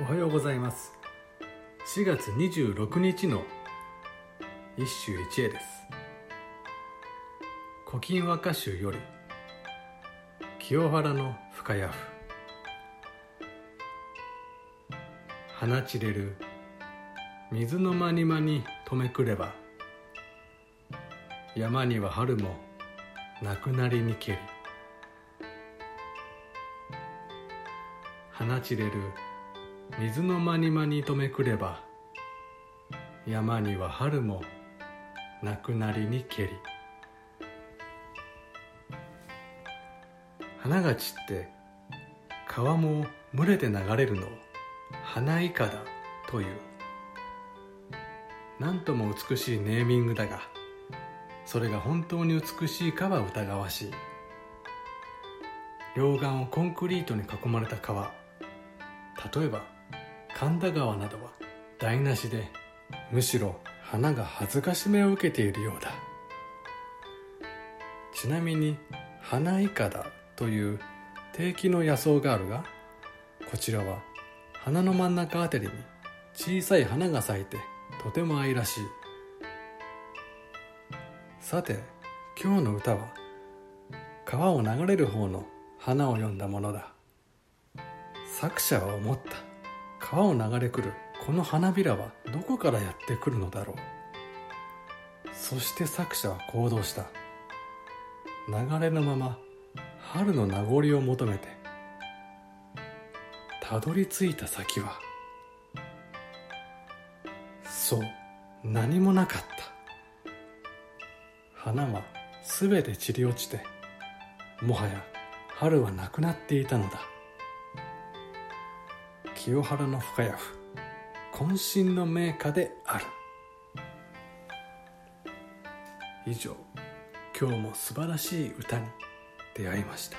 おはようございます。4月26日の一首一会です「古今和歌集」より「清原の深谷譜」放ちれる水の間に間に止めくれば山には春もなくなりにけり。放ちれる水の間に間に止めくれば山には春もなくなりにけり。花が散って川も群れて流れるのを花いかだという。なんとも美しいネーミングだがそれが本当に美しいかは疑わしい。両岸をコンクリートに囲まれた川例えば神田川などは台無しでむしろ花が恥ずかしめを受けているようだ。ちなみに花いかだという定期の野草があるがこちらは花の真ん中あたりに小さい花が咲いてとても愛らしい。さて今日の歌は川を流れる方の花を詠んだものだ。作者は思った。川を流れ来るこの花びらはどこからやってくるのだろう？そして作者は行動した。流れのまま春の名残を求めて。たどり着いた先は。そう何もなかった。花は全て散り落ちてもはや春はなくなっていたのだ。清原の深谷府渾身の名家である。以上今日も素晴らしい歌に出会いました。